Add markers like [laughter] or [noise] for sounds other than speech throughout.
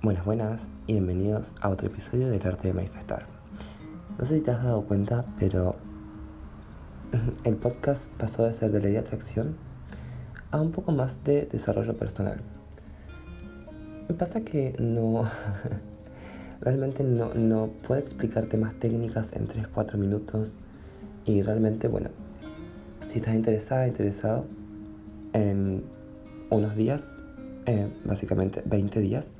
Buenas, buenas y bienvenidos a otro episodio del arte de manifestar. No sé si te has dado cuenta, pero [laughs] el podcast pasó de ser de ley de atracción a un poco más de desarrollo personal. Me pasa que no, [laughs] realmente no, no puedo explicarte más técnicas en 3-4 minutos y realmente, bueno, si estás interesada, interesado en unos días, eh, básicamente 20 días,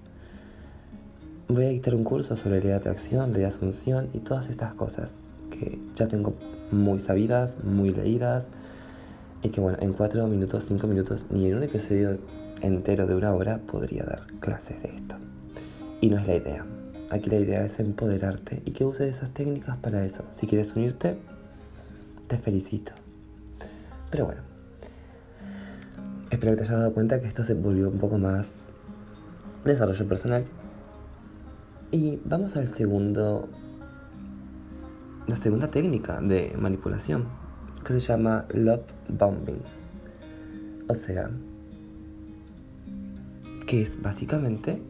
voy a dictar un curso sobre ley de atracción, ley de asunción y todas estas cosas que ya tengo muy sabidas, muy leídas y que bueno, en 4 minutos, 5 minutos, ni en un episodio entero de una hora podría dar clases de esto. Y no es la idea. Aquí la idea es empoderarte y que uses esas técnicas para eso. Si quieres unirte, te felicito. Pero bueno, espero que te hayas dado cuenta que esto se volvió un poco más desarrollo personal y vamos al segundo, la segunda técnica de manipulación, que se llama love bombing. O sea, que es básicamente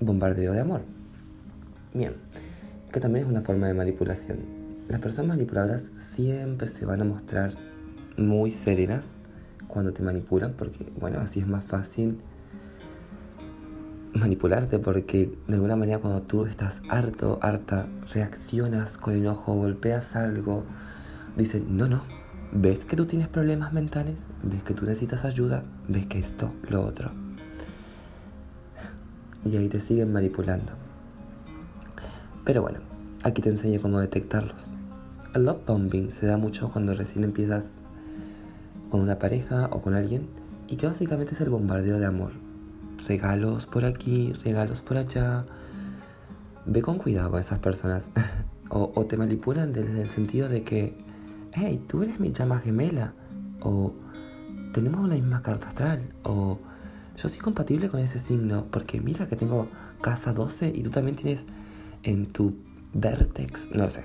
bombardeo de amor. Bien, que también es una forma de manipulación. Las personas manipuladoras siempre se van a mostrar muy serenas cuando te manipulan porque, bueno, así es más fácil manipularte porque de alguna manera cuando tú estás harto, harta, reaccionas con enojo, golpeas algo, dicen, no, no, ves que tú tienes problemas mentales, ves que tú necesitas ayuda, ves que esto, lo otro. Y ahí te siguen manipulando. Pero bueno, aquí te enseño cómo detectarlos. El love bombing se da mucho cuando recién empiezas con una pareja o con alguien y que básicamente es el bombardeo de amor regalos por aquí, regalos por allá. Ve con cuidado con esas personas. [laughs] o, te manipulan desde el sentido de que, hey, tú eres mi llama gemela. O tenemos una misma carta astral. O yo soy compatible con ese signo porque mira que tengo casa 12 y tú también tienes en tu vertex. No lo sé.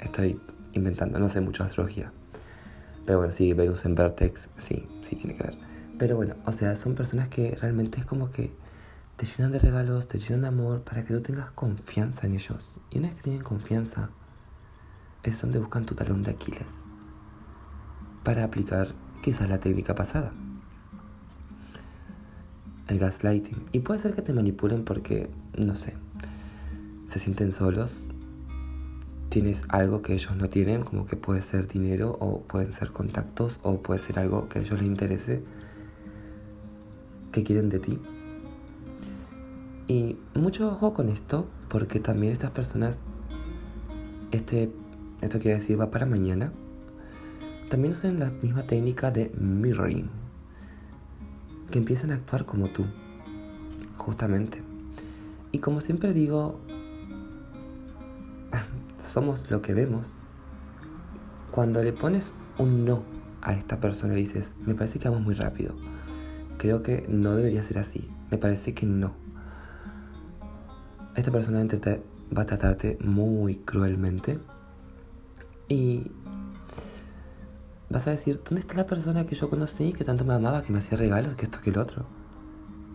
Estoy inventando, no sé mucho astrología. Pero bueno, sí, Venus en vertex, sí, sí tiene que ver. Pero bueno, o sea, son personas que realmente es como que te llenan de regalos, te llenan de amor para que tú tengas confianza en ellos. Y una vez que tienen confianza, es donde buscan tu talón de Aquiles para aplicar quizás la técnica pasada. El gaslighting. Y puede ser que te manipulen porque, no sé, se sienten solos, tienes algo que ellos no tienen, como que puede ser dinero o pueden ser contactos o puede ser algo que a ellos les interese que quieren de ti. Y mucho ojo con esto, porque también estas personas, este, esto quiere decir va para mañana, también usan la misma técnica de mirroring, que empiezan a actuar como tú, justamente. Y como siempre digo, [laughs] somos lo que vemos. Cuando le pones un no a esta persona y dices, me parece que vamos muy rápido Creo que no debería ser así. Me parece que no. Esta persona va a tratarte muy cruelmente. Y vas a decir, ¿dónde está la persona que yo conocí, que tanto me amaba, que me hacía regalos, que esto, que el otro?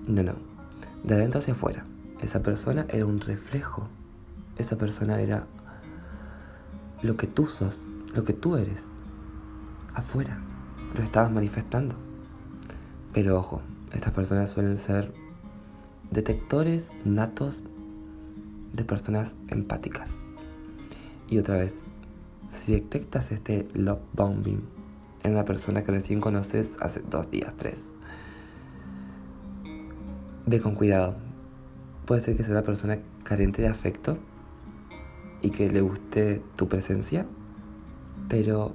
No, no. De adentro hacia afuera. Esa persona era un reflejo. Esa persona era lo que tú sos, lo que tú eres. Afuera. Lo estabas manifestando. Pero ojo, estas personas suelen ser detectores natos de personas empáticas. Y otra vez, si detectas este love bombing en una persona que recién conoces hace dos días, tres, ve con cuidado. Puede ser que sea una persona carente de afecto y que le guste tu presencia, pero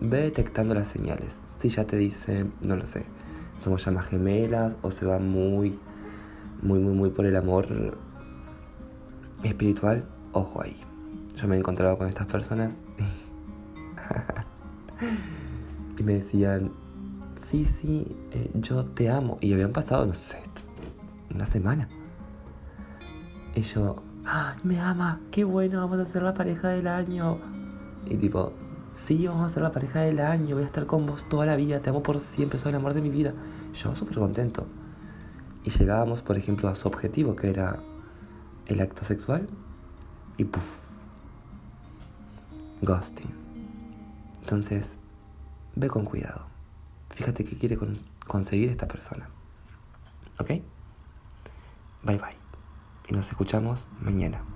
ve detectando las señales. Si ya te dice, no lo sé, somos llamas gemelas o se va muy, muy, muy, muy por el amor espiritual, ojo ahí. Yo me he encontrado con estas personas [laughs] y me decían, sí, sí, eh, yo te amo. Y habían pasado, no sé, una semana. Y yo, ¡ay, me ama! ¡Qué bueno! Vamos a ser la pareja del año. Y tipo, sí, vamos a ser la pareja del año, voy a estar con vos toda la vida, te amo por siempre, soy el amor de mi vida. Yo súper contento. y llegábamos, por ejemplo, a su objetivo, que era el acto sexual, y puff, ghosting. Entonces, ve con cuidado. Fíjate qué quiere conseguir esta persona. ¿Ok? Bye bye. Y nos escuchamos mañana.